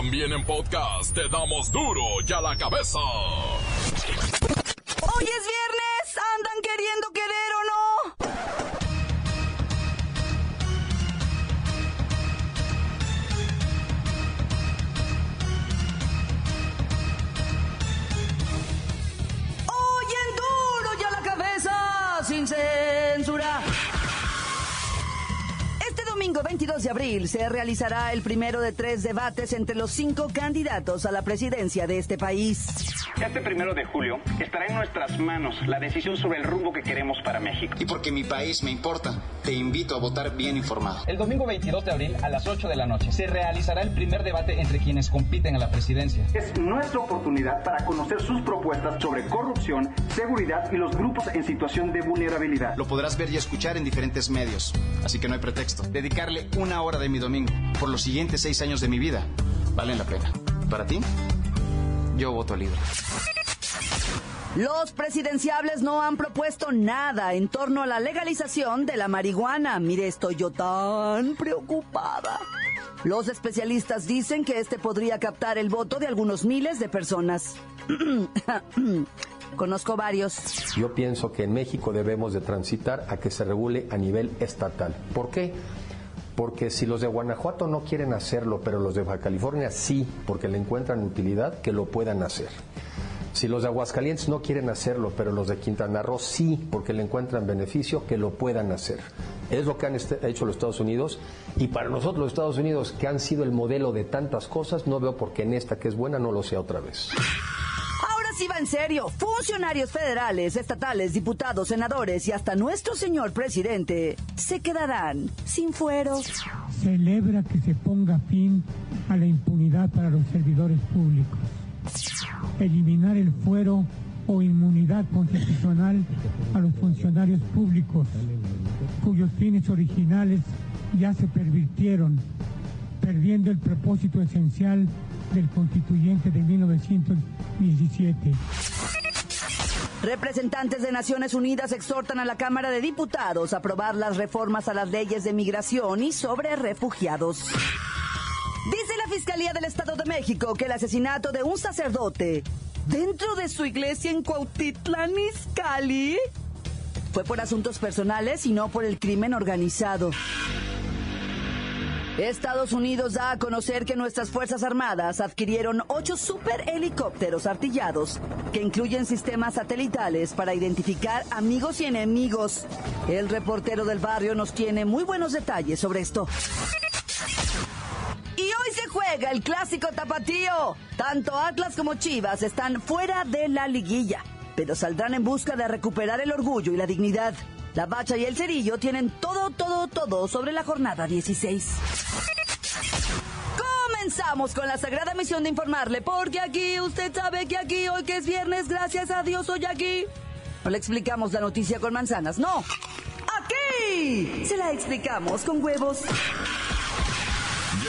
También en podcast te damos duro y a la cabeza. Hoy es viernes, 22 de abril se realizará el primero de tres debates entre los cinco candidatos a la presidencia de este país. Este primero de julio estará en nuestras manos la decisión sobre el rumbo que queremos para México. Y porque mi país me importa, te invito a votar bien informado. El domingo 22 de abril a las 8 de la noche se realizará el primer debate entre quienes compiten a la presidencia. Es nuestra oportunidad para conocer sus propuestas sobre corrupción, seguridad y los grupos en situación de vulnerabilidad. Lo podrás ver y escuchar en diferentes medios, así que no hay pretexto. Dedicarle una hora de mi domingo por los siguientes seis años de mi vida valen la pena. ¿Para ti? Yo voto libre. Los presidenciables no han propuesto nada en torno a la legalización de la marihuana. Mire, estoy yo tan preocupada. Los especialistas dicen que este podría captar el voto de algunos miles de personas. Conozco varios. Yo pienso que en México debemos de transitar a que se regule a nivel estatal. ¿Por qué? Porque si los de Guanajuato no quieren hacerlo, pero los de Baja California sí, porque le encuentran utilidad, que lo puedan hacer. Si los de Aguascalientes no quieren hacerlo, pero los de Quintana Roo sí, porque le encuentran beneficio, que lo puedan hacer. Es lo que han este- hecho los Estados Unidos y para nosotros los Estados Unidos, que han sido el modelo de tantas cosas, no veo por qué en esta que es buena no lo sea otra vez. Sí va en serio. Funcionarios federales, estatales, diputados, senadores y hasta nuestro señor presidente se quedarán sin fueros. celebra que se ponga fin a la impunidad para los servidores públicos, eliminar el fuero o inmunidad constitucional a los funcionarios públicos cuyos fines originales ya se pervirtieron, perdiendo el propósito esencial del constituyente de 1917. Representantes de Naciones Unidas exhortan a la Cámara de Diputados a aprobar las reformas a las leyes de migración y sobre refugiados. Dice la Fiscalía del Estado de México que el asesinato de un sacerdote dentro de su iglesia en Cuautitlán Izcalli fue por asuntos personales y no por el crimen organizado. Estados Unidos da a conocer que nuestras Fuerzas Armadas adquirieron ocho superhelicópteros artillados que incluyen sistemas satelitales para identificar amigos y enemigos. El reportero del barrio nos tiene muy buenos detalles sobre esto. Y hoy se juega el clásico tapatío. Tanto Atlas como Chivas están fuera de la liguilla, pero saldrán en busca de recuperar el orgullo y la dignidad. La Bacha y el Cerillo tienen todo, todo, todo sobre la jornada 16. Comenzamos con la sagrada misión de informarle, porque aquí usted sabe que aquí, hoy que es viernes, gracias a Dios, hoy aquí. No le explicamos la noticia con manzanas, no. Aquí se la explicamos con huevos.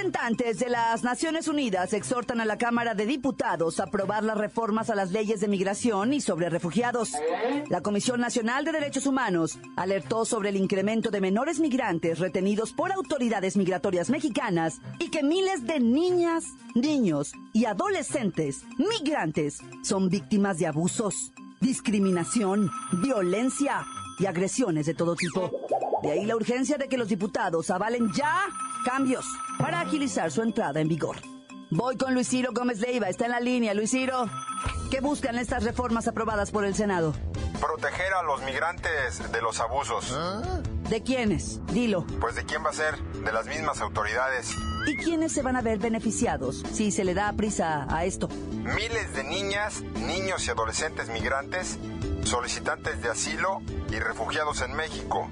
Representantes de las Naciones Unidas exhortan a la Cámara de Diputados a aprobar las reformas a las leyes de migración y sobre refugiados. La Comisión Nacional de Derechos Humanos alertó sobre el incremento de menores migrantes retenidos por autoridades migratorias mexicanas y que miles de niñas, niños y adolescentes migrantes son víctimas de abusos, discriminación, violencia y agresiones de todo tipo. De ahí la urgencia de que los diputados avalen ya cambios para agilizar su entrada en vigor. Voy con Luis Ciro Gómez Leiva, está en la línea. Luis Ciro, ¿qué buscan estas reformas aprobadas por el Senado? Proteger a los migrantes de los abusos. ¿De quiénes? Dilo. Pues de quién va a ser? De las mismas autoridades. ¿Y quiénes se van a ver beneficiados si se le da prisa a esto? Miles de niñas, niños y adolescentes migrantes, solicitantes de asilo y refugiados en México.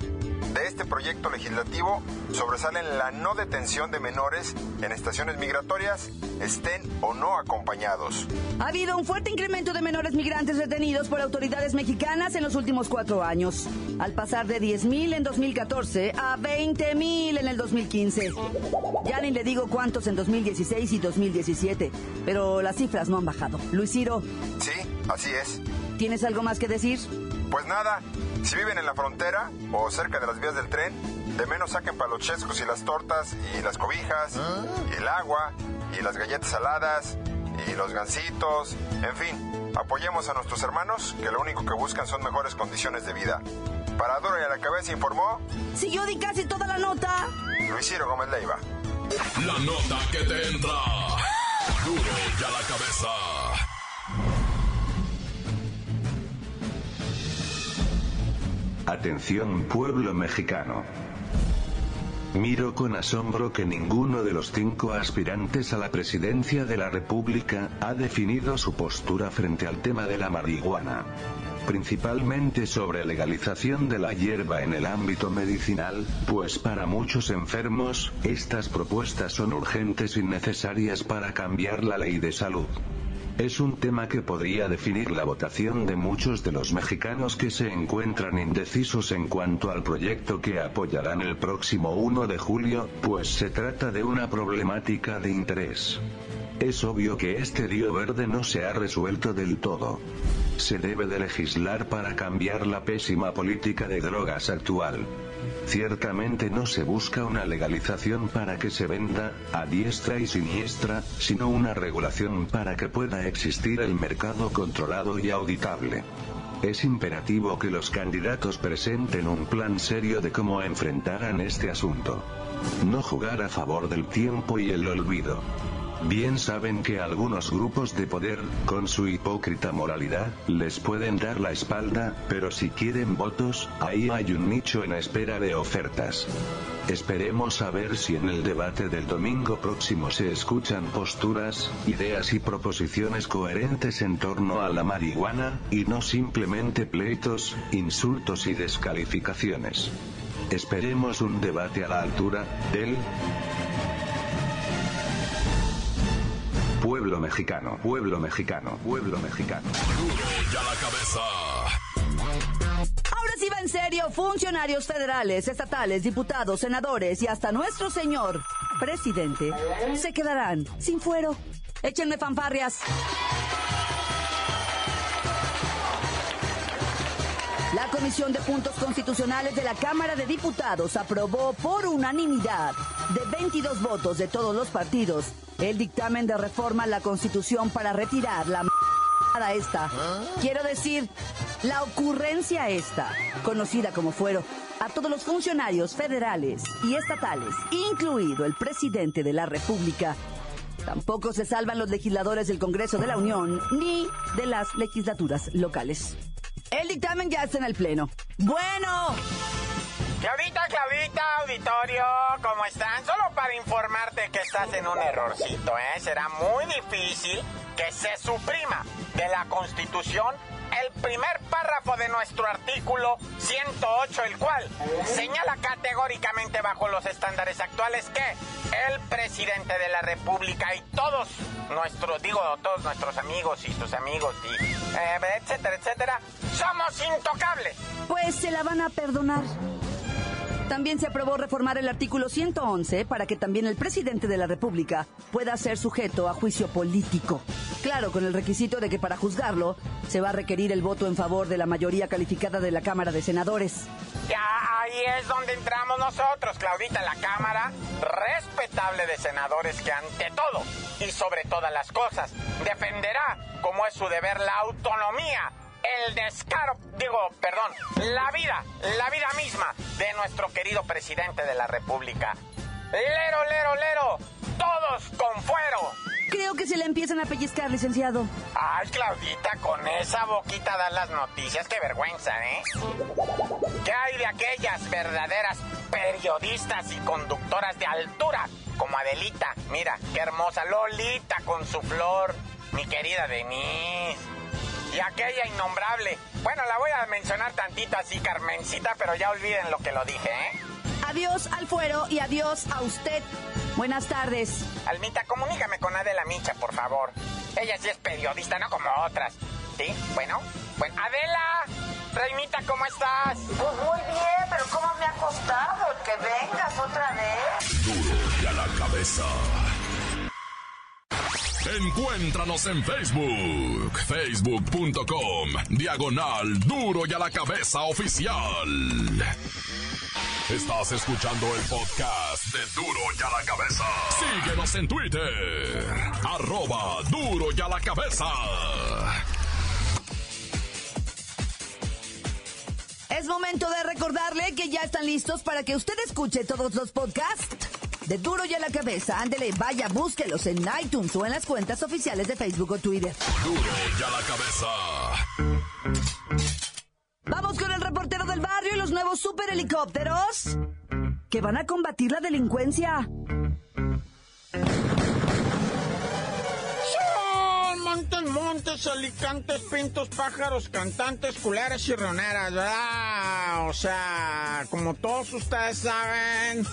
De este proyecto legislativo sobresalen la no detención de menores en estaciones migratorias, estén o no acompañados. Ha habido un fuerte incremento de menores migrantes retenidos por autoridades mexicanas en los últimos cuatro años, al pasar de 10.000 en 2014 a 20.000 en el 2015. Ya ni le digo cuántos en 2016 y 2017, pero las cifras no han bajado. Luis Ciro. Sí, así es. ¿Tienes algo más que decir? Pues nada, si viven en la frontera o cerca de las vías del tren, de menos saquen para los chescos y las tortas y las cobijas y el agua y las galletas saladas y los gansitos, en fin, apoyemos a nuestros hermanos que lo único que buscan son mejores condiciones de vida. Para Duro y a la cabeza informó. Si yo di casi toda la nota. Luis Ciro Gómez Leiva. La nota que te entra. Duro y a la cabeza. Atención pueblo mexicano. Miro con asombro que ninguno de los cinco aspirantes a la presidencia de la República ha definido su postura frente al tema de la marihuana. Principalmente sobre legalización de la hierba en el ámbito medicinal, pues para muchos enfermos, estas propuestas son urgentes y necesarias para cambiar la ley de salud. Es un tema que podría definir la votación de muchos de los mexicanos que se encuentran indecisos en cuanto al proyecto que apoyarán el próximo 1 de julio, pues se trata de una problemática de interés. Es obvio que este río verde no se ha resuelto del todo. Se debe de legislar para cambiar la pésima política de drogas actual. Ciertamente no se busca una legalización para que se venda, a diestra y siniestra, sino una regulación para que pueda existir el mercado controlado y auditable. Es imperativo que los candidatos presenten un plan serio de cómo enfrentarán este asunto. No jugar a favor del tiempo y el olvido. Bien saben que algunos grupos de poder, con su hipócrita moralidad, les pueden dar la espalda, pero si quieren votos, ahí hay un nicho en espera de ofertas. Esperemos a ver si en el debate del domingo próximo se escuchan posturas, ideas y proposiciones coherentes en torno a la marihuana, y no simplemente pleitos, insultos y descalificaciones. Esperemos un debate a la altura del Pueblo mexicano, pueblo mexicano, pueblo mexicano. Duro y a la cabeza. Ahora sí va en serio, funcionarios federales, estatales, diputados, senadores y hasta nuestro señor presidente se quedarán sin fuero. Échenme fanfarrias. Comisión de Puntos Constitucionales de la Cámara de Diputados aprobó por unanimidad de 22 votos de todos los partidos el dictamen de reforma a la Constitución para retirar la a esta. Quiero decir, la ocurrencia esta, conocida como fuero, a todos los funcionarios federales y estatales, incluido el presidente de la República. Tampoco se salvan los legisladores del Congreso de la Unión ni de las legislaturas locales. El dictamen ya está en el Pleno. Bueno, Claudita, Claudita, auditorio, ¿cómo están? Solo para informarte que estás en un errorcito, ¿eh? Será muy difícil que se suprima de la Constitución el primer párrafo de nuestro artículo 108, el cual señala categóricamente bajo los estándares actuales que el presidente de la República y todos nuestros, digo, todos nuestros amigos y sus amigos y etcétera, etcétera, somos intocables. pues se la van a perdonar. También se aprobó reformar el artículo 111 para que también el presidente de la República pueda ser sujeto a juicio político. Claro, con el requisito de que para juzgarlo se va a requerir el voto en favor de la mayoría calificada de la Cámara de Senadores. Ya ahí es donde entramos nosotros, Claudita, la Cámara respetable de senadores que ante todo y sobre todas las cosas defenderá, como es su deber, la autonomía, el descaro, digo, perdón, la vida, la vida misma de nuestro querido presidente de la República. Lero, lero, lero, todos con fuero. Creo que se le empiezan a pellizcar, licenciado. Ay, Claudita, con esa boquita dar las noticias, qué vergüenza, ¿eh? ¿Qué hay de aquellas verdaderas periodistas y conductoras de altura? Como Adelita, mira, qué hermosa Lolita con su flor, mi querida Denise. Y aquella innombrable. Bueno, la voy a mencionar tantito así, Carmencita, pero ya olviden lo que lo dije, ¿eh? Adiós al fuero y adiós a usted. Buenas tardes. Almita, comunícame con Adela Micha, por favor. Ella sí es periodista, no como otras. ¿Sí? Bueno, bueno. Adela, Reinita, ¿cómo estás? Pues muy bien, pero ¿cómo me ha costado que vengas otra vez? Duro y a la cabeza. Encuéntranos en Facebook, facebook.com, diagonal duro y a la cabeza oficial. Estás escuchando el podcast de Duro y a la cabeza. Síguenos en Twitter, arroba duro y a la cabeza. Es momento de recordarle que ya están listos para que usted escuche todos los podcasts de Duro y a la cabeza. Ándele, vaya, búsquelos en iTunes o en las cuentas oficiales de Facebook o Twitter. Duro y a la cabeza. Vamos con el reportero del barrio y los nuevos super helicópteros que van a combatir la delincuencia. Montes, montes, alicantes, pintos, pájaros, cantantes, culeras y roneras, ¿verdad? O sea, como todos ustedes saben,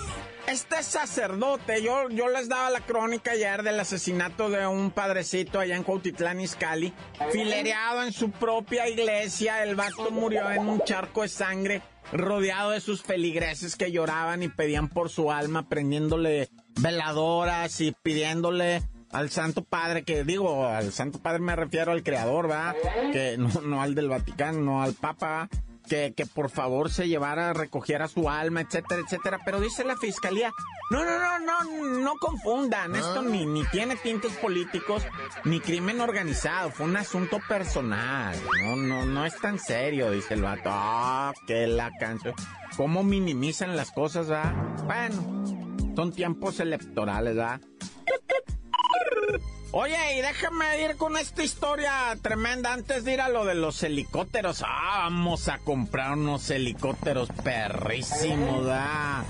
este sacerdote, yo, yo les daba la crónica ayer del asesinato de un padrecito allá en Cuautitlán, Izcalli, filereado en su propia iglesia, el vato murió en un charco de sangre, rodeado de sus feligreses que lloraban y pedían por su alma, prendiéndole veladoras y pidiéndole al Santo Padre, que digo, al Santo Padre me refiero al Creador, ¿verdad? Que no, no al del Vaticano, no al Papa, que, que por favor se llevara, recogiera su alma, etcétera, etcétera. Pero dice la fiscalía, no, no, no, no, no confundan, esto ni, ni tiene tintes políticos, ni crimen organizado, fue un asunto personal, no, no, no es tan serio, dice el vato, ah, que la canción, cómo minimizan las cosas, ¿verdad? Bueno, son tiempos electorales, ¿verdad? Oye, y déjame ir con esta historia tremenda antes de ir a lo de los helicópteros. Ah, vamos a comprar unos helicópteros perrísimos, ¿da?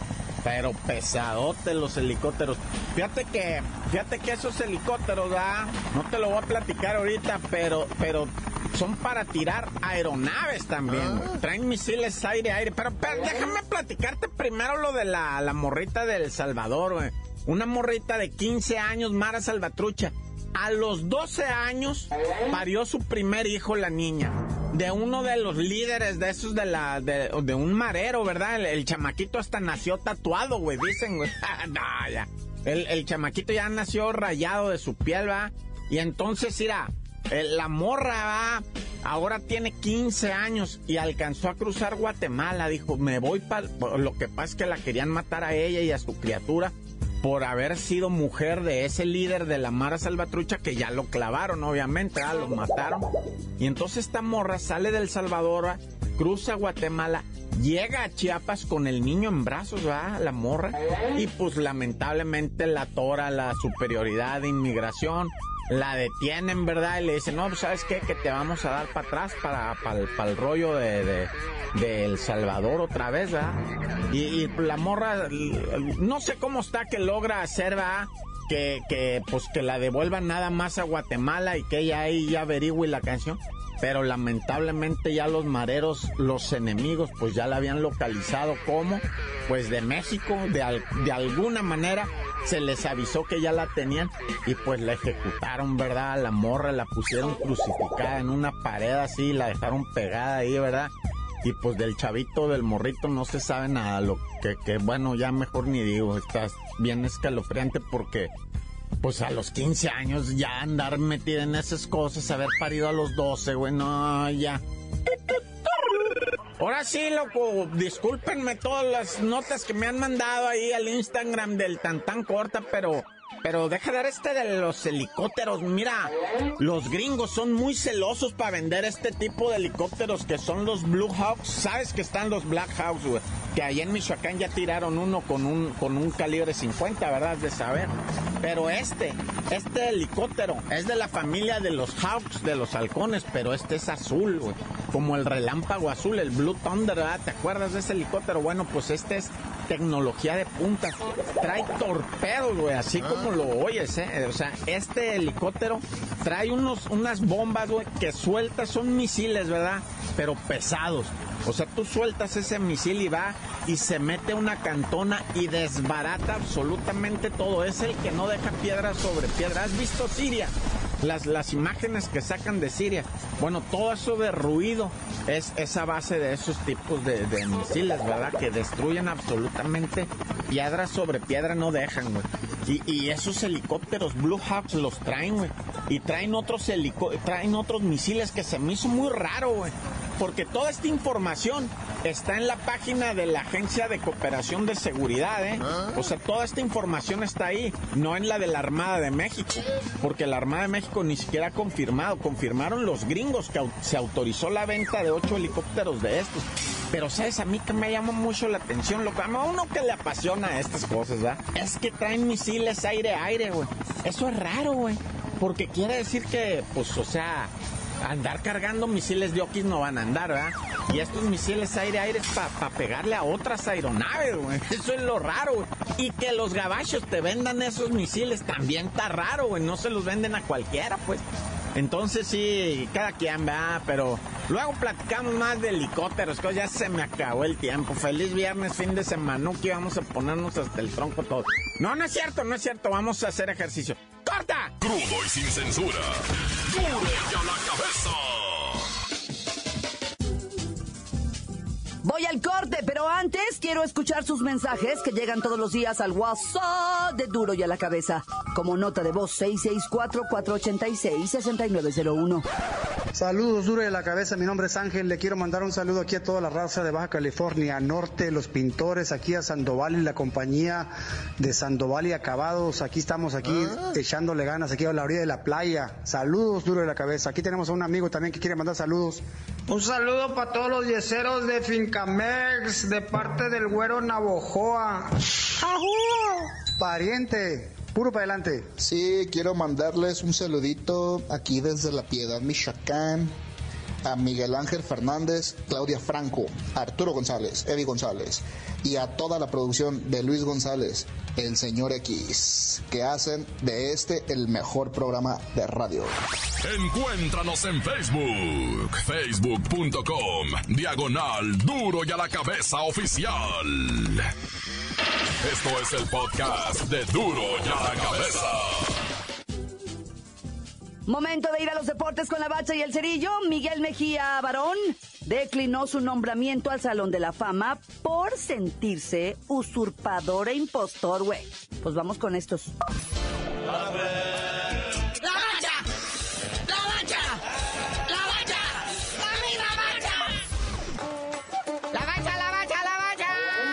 Pero pesadotes los helicópteros. Fíjate que, fíjate que esos helicópteros, ¿da? No te lo voy a platicar ahorita, pero, pero son para tirar aeronaves también. Traen misiles aire-aire. Pero, pero, déjame platicarte primero lo de la, la morrita del Salvador, güey. Una morrita de 15 años, Mara Salvatrucha. A los 12 años parió su primer hijo la niña. De uno de los líderes de esos de la de, un marero, ¿verdad? El, el, chamaquito hasta nació tatuado, güey, dicen, güey. no, ya. El, el, chamaquito ya nació rayado de su piel, ¿va? Y entonces, mira, la morra, ¿va? Ahora tiene 15 años y alcanzó a cruzar Guatemala. Dijo, me voy para... Lo que pasa es que la querían matar a ella y a su criatura por haber sido mujer de ese líder de la Mara Salvatrucha que ya lo clavaron, obviamente, ¿ah? lo mataron. Y entonces esta morra sale del Salvador, cruza Guatemala, llega a Chiapas con el niño en brazos, ¿verdad? La morra. Y pues lamentablemente la tora la superioridad de inmigración. La detienen, ¿verdad? Y le dicen, no, pues sabes qué, que te vamos a dar para atrás para, para, el rollo de, El Salvador otra vez, ¿verdad? Y, y, la morra, no sé cómo está que logra hacer, ¿verdad? Que, que, pues que la devuelvan nada más a Guatemala y que ella ahí ya averigüe la canción. Pero lamentablemente ya los mareros, los enemigos, pues ya la habían localizado como, pues de México, de, al, de alguna manera se les avisó que ya la tenían y pues la ejecutaron, ¿verdad? La morra la pusieron crucificada en una pared así, la dejaron pegada ahí, ¿verdad? y pues del chavito, del morrito no se sabe nada, lo que, que bueno, ya mejor ni digo, estás bien escalofriante porque pues a los 15 años ya andar metida en esas cosas, haber parido a los 12, güey, no, ya. Ahora sí, loco, discúlpenme todas las notas que me han mandado ahí al Instagram del tan tan corta, pero pero deja dar este de los helicópteros. Mira, los gringos son muy celosos para vender este tipo de helicópteros que son los Blue Hawks. Sabes que están los Black Hawks, güey. Que allá en Michoacán ya tiraron uno con un, con un calibre 50, ¿verdad? De saber. Pero este, este helicóptero es de la familia de los Hawks, de los halcones, pero este es azul, güey. Como el relámpago azul, el Blue Thunder, ¿verdad? ¿Te acuerdas de ese helicóptero? Bueno, pues este es tecnología de punta. Trae torpedos, güey, así como lo oyes, ¿eh? O sea, este helicóptero trae unos, unas bombas, güey, que sueltas, son misiles, ¿verdad? Pero pesados. O sea, tú sueltas ese misil y va y se mete una cantona y desbarata absolutamente todo. Es el que no deja piedra sobre piedra. ¿Has visto Siria? Las, las imágenes que sacan de Siria. Bueno, todo eso de ruido es esa base de esos tipos de, de misiles, ¿verdad? Que destruyen absolutamente piedra sobre piedra, no dejan, güey. Y, y, esos helicópteros Blue Hawks los traen, güey. Y traen otros traen otros misiles que se me hizo muy raro, güey porque toda esta información está en la página de la Agencia de Cooperación de Seguridad, ¿eh? O sea, toda esta información está ahí, no en la de la Armada de México, porque la Armada de México ni siquiera ha confirmado, confirmaron los gringos que se autorizó la venta de ocho helicópteros de estos. Pero sabes, a mí que me llama mucho la atención, lo que a uno que le apasiona estas cosas, ¿verdad? Es que traen misiles aire-aire, güey. Eso es raro, güey. Porque quiere decir que, pues, o sea, andar cargando misiles de Oquis no van a andar, ¿verdad? Y estos misiles aire-aire es para pegarle a otras aeronaves, güey. Eso es lo raro, güey. Y que los gabachos te vendan esos misiles también está raro, güey. No se los venden a cualquiera, pues. Entonces sí, cada quien va, pero luego platicamos más de helicópteros, que ya se me acabó el tiempo. Feliz viernes, fin de semana, que vamos a ponernos hasta el tronco todo. No, no es cierto, no es cierto, vamos a hacer ejercicio. ¡Corta! Crudo y sin censura. ¡Duro ya la cabeza! Voy al corte, pero antes quiero escuchar sus mensajes que llegan todos los días al WhatsApp de Duro y a la cabeza. Como nota de voz 664-486-6901. Saludos, Duro y a la cabeza. Mi nombre es Ángel. Le quiero mandar un saludo aquí a toda la raza de Baja California Norte, los pintores, aquí a Sandoval y la compañía de Sandoval y Acabados. Aquí estamos aquí echándole ganas aquí a la orilla de la playa. Saludos, Duro y la cabeza. Aquí tenemos a un amigo también que quiere mandar saludos. Un saludo para todos los yeseros de Fincamex de parte del güero Navojoa. Pariente, puro para adelante. Sí, quiero mandarles un saludito aquí desde La Piedad, Michoacán. A Miguel Ángel Fernández, Claudia Franco, Arturo González, Eddie González y a toda la producción de Luis González, el señor X, que hacen de este el mejor programa de radio. Encuéntranos en Facebook, facebook.com, diagonal duro y a la cabeza oficial. Esto es el podcast de duro y a la cabeza. Momento de ir a los deportes con la bacha y el cerillo. Miguel Mejía Barón declinó su nombramiento al Salón de la Fama por sentirse usurpador e impostor, güey. Pues vamos con estos. ¡La bacha! ¡La bacha! ¡La bacha! ¡La bacha! La bacha, la bacha, la bacha.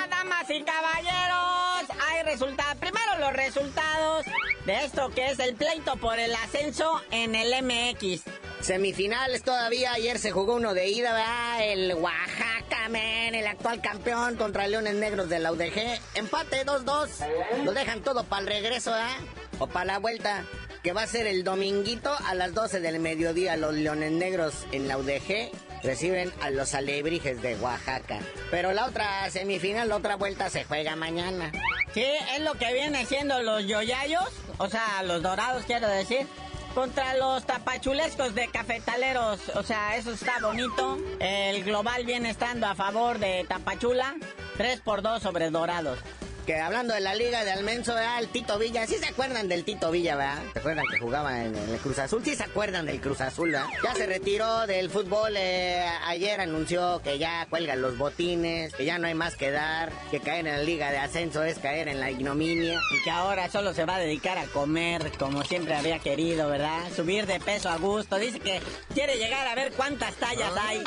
Damas y caballeros, hay resultados. Primero los resultados de esto que es el pleito por el ascenso en el MX. Semifinales todavía, ayer se jugó uno de ida, ¿verdad? El Oaxaca, men, el actual campeón contra Leones Negros de la UDG. Empate 2-2. Lo dejan todo para el regreso, ¿verdad? O para la vuelta, que va a ser el dominguito a las 12 del mediodía. Los Leones Negros en la UDG reciben a los alebrijes de Oaxaca. Pero la otra semifinal, la otra vuelta se juega mañana. Sí, es lo que viene siendo los yoyayos, o sea, los dorados quiero decir. Contra los tapachulescos de cafetaleros, o sea, eso está bonito. El global viene estando a favor de Tapachula, 3 por 2 sobre dorados que hablando de la liga de Almenso, ¿verdad? el Tito Villa, ¿sí se acuerdan del Tito Villa, verdad? ¿Se acuerdan que jugaba en, el Cruz Azul? ¿Sí se acuerdan del Cruz Azul, verdad? Ya se retiró del fútbol, eh, ayer anunció que ya cuelgan los botines, que ya no hay más que dar, que caer en la liga de ascenso es caer en la ignominia. Y que ahora solo se va a dedicar a comer como siempre había querido, ¿verdad? Subir de peso a gusto, dice que quiere llegar a ver cuántas tallas hay.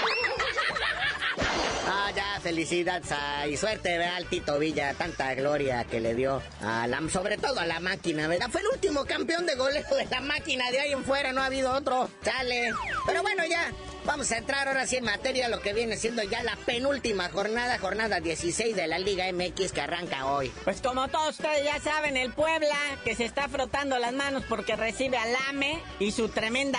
Ah, ya, felicidad y suerte, ¿verdad? Al Tito Villa, tanta gloria que le dio a la, sobre todo a la máquina, ¿verdad? Fue el último campeón de goleo de la máquina, de ahí en fuera no ha habido otro, sale. Pero bueno, ya, Vamos a entrar ahora sí en materia lo que viene siendo ya la penúltima jornada, jornada 16 de la Liga MX que arranca hoy. Pues como todos ustedes ya saben, el Puebla que se está frotando las manos porque recibe al AME y su tremenda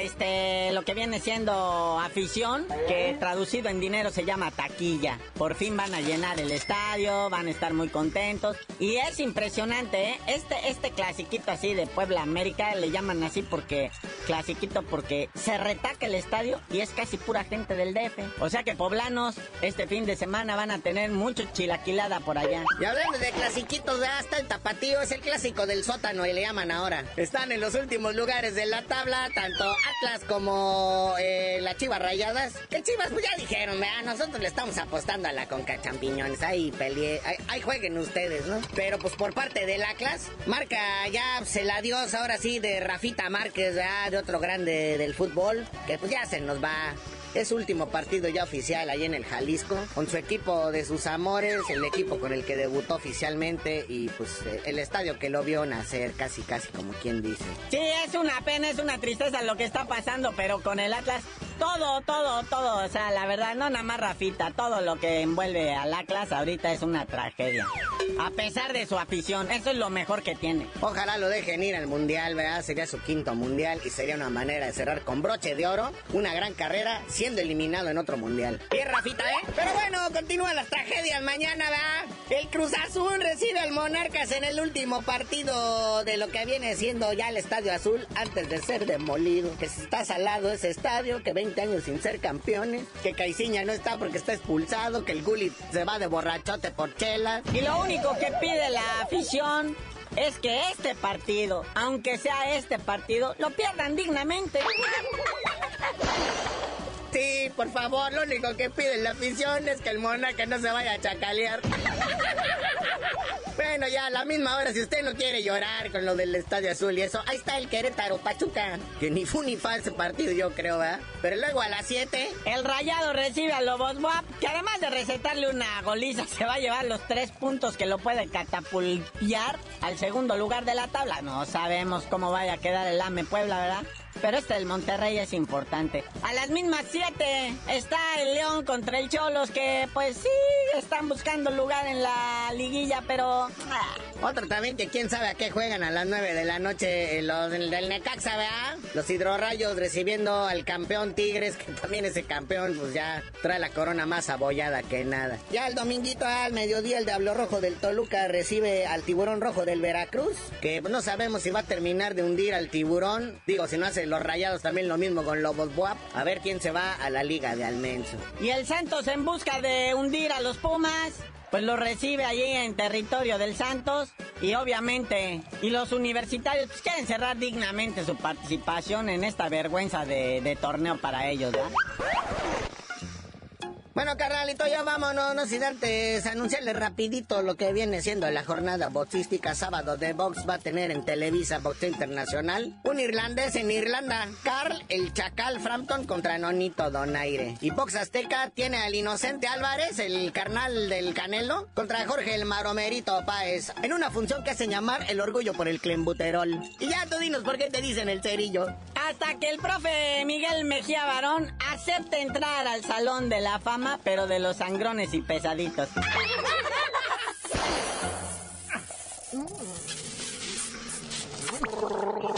este, lo que viene siendo afición, que traducido en dinero se llama taquilla. Por fin van a llenar el estadio, van a estar muy contentos. Y es impresionante, ¿eh? Este, este clasiquito así de Puebla América, le llaman así porque, clasiquito porque se retaca el estadio y es casi pura gente del DF. O sea que poblanos, este fin de semana van a tener mucho chilaquilada por allá. Y hablando de clasiquitos, hasta el tapatío es el clásico del sótano y le llaman ahora. Están en los últimos lugares de la tabla, tanto Atlas como eh, las Chivas Rayadas. Que Chivas, pues ya dijeron, vea, nosotros le estamos apostando a la Conca Champiñones. Ahí peleé, ahí, jueguen ustedes, ¿no? Pero pues por parte del Atlas, marca ya se la adiós ahora sí de Rafita Márquez, ya de otro grande del fútbol, que pues ya se nos va. Es último partido ya oficial ahí en el Jalisco, con su equipo de sus amores, el equipo con el que debutó oficialmente y pues eh, el estadio que lo vio nacer, casi casi como quien dice. Sí, es una pena, es una tristeza lo que está pasando, pero con el Atlas, todo, todo, todo, o sea, la verdad, no nada más Rafita, todo lo que envuelve al Atlas ahorita es una tragedia. A pesar de su afición, eso es lo mejor que tiene. Ojalá lo dejen ir al Mundial, ¿verdad? Sería su quinto Mundial y sería una manera de cerrar con broche de oro una gran carrera siendo eliminado en otro Mundial. Bien, Rafita, ¿eh? Pero bueno, continúan las tragedias mañana, ¿verdad? El Cruz Azul recibe al Monarcas en el último partido de lo que viene siendo ya el Estadio Azul antes de ser demolido. Que se está salado ese estadio, que 20 años sin ser campeones, que Caiciña no está porque está expulsado, que el Gullit se va de borrachote por chelas. Y lo único que pide la afición es que este partido, aunque sea este partido, lo pierdan dignamente. Sí, por favor, lo único que pide la afición es que el Monarca no se vaya a chacalear. Bueno, ya a la misma hora, si usted no quiere llorar con lo del Estadio Azul y eso, ahí está el Querétaro Pachuca. Que ni fu ni fa ese partido, yo creo, ¿verdad? Pero luego a las 7. El Rayado recibe a Lobos Buap, que además de recetarle una goliza, se va a llevar los tres puntos que lo puede catapultar al segundo lugar de la tabla. No sabemos cómo vaya a quedar el AME Puebla, ¿verdad? Pero este del Monterrey es importante. A las mismas 7 está el León contra el Cholos, que pues sí, están buscando lugar en la liguilla, pero... ah, Otro también que quién sabe a qué juegan a las 9 de la noche, eh, los del, Necaxa, ¿verdad? Los hidrorrayos recibiendo al campeón Tigres, que también ese campeón pues ya trae la corona más abollada que nada. Ya el dominguito al mediodía el Diablo Rojo del Toluca recibe al Tiburón Rojo del Veracruz, que no sabemos si va a terminar de hundir al tiburón. Digo, si no hace los rayados también lo mismo con Lobos Buap. A ver quién se va a la liga de Almenso. Y el Santos en busca de hundir a los Pumas, pues lo recibe allí en territorio del Santos. Y obviamente, y los universitarios pues, quieren cerrar dignamente su participación en esta vergüenza de, de torneo para ellos, ¿verdad? Bueno, carnalito, ya vámonos, no sin antes anunciarles rapidito lo que viene siendo la jornada boxística sábado de box va a tener en Televisa Boxeo Internacional. Un irlandés en Irlanda, Carl el Chacal Frampton contra Nonito Donaire. Y Box Azteca tiene al Inocente Álvarez, el carnal del Canelo, contra Jorge el Maromerito Páez, en una función que hacen llamar el orgullo por el clembuterol. Y ya tú dinos por qué te dicen el cerillo. Hasta que el profe Miguel Mejía Barón acepte entrar al Salón de la Fama, pero de los sangrones y pesaditos.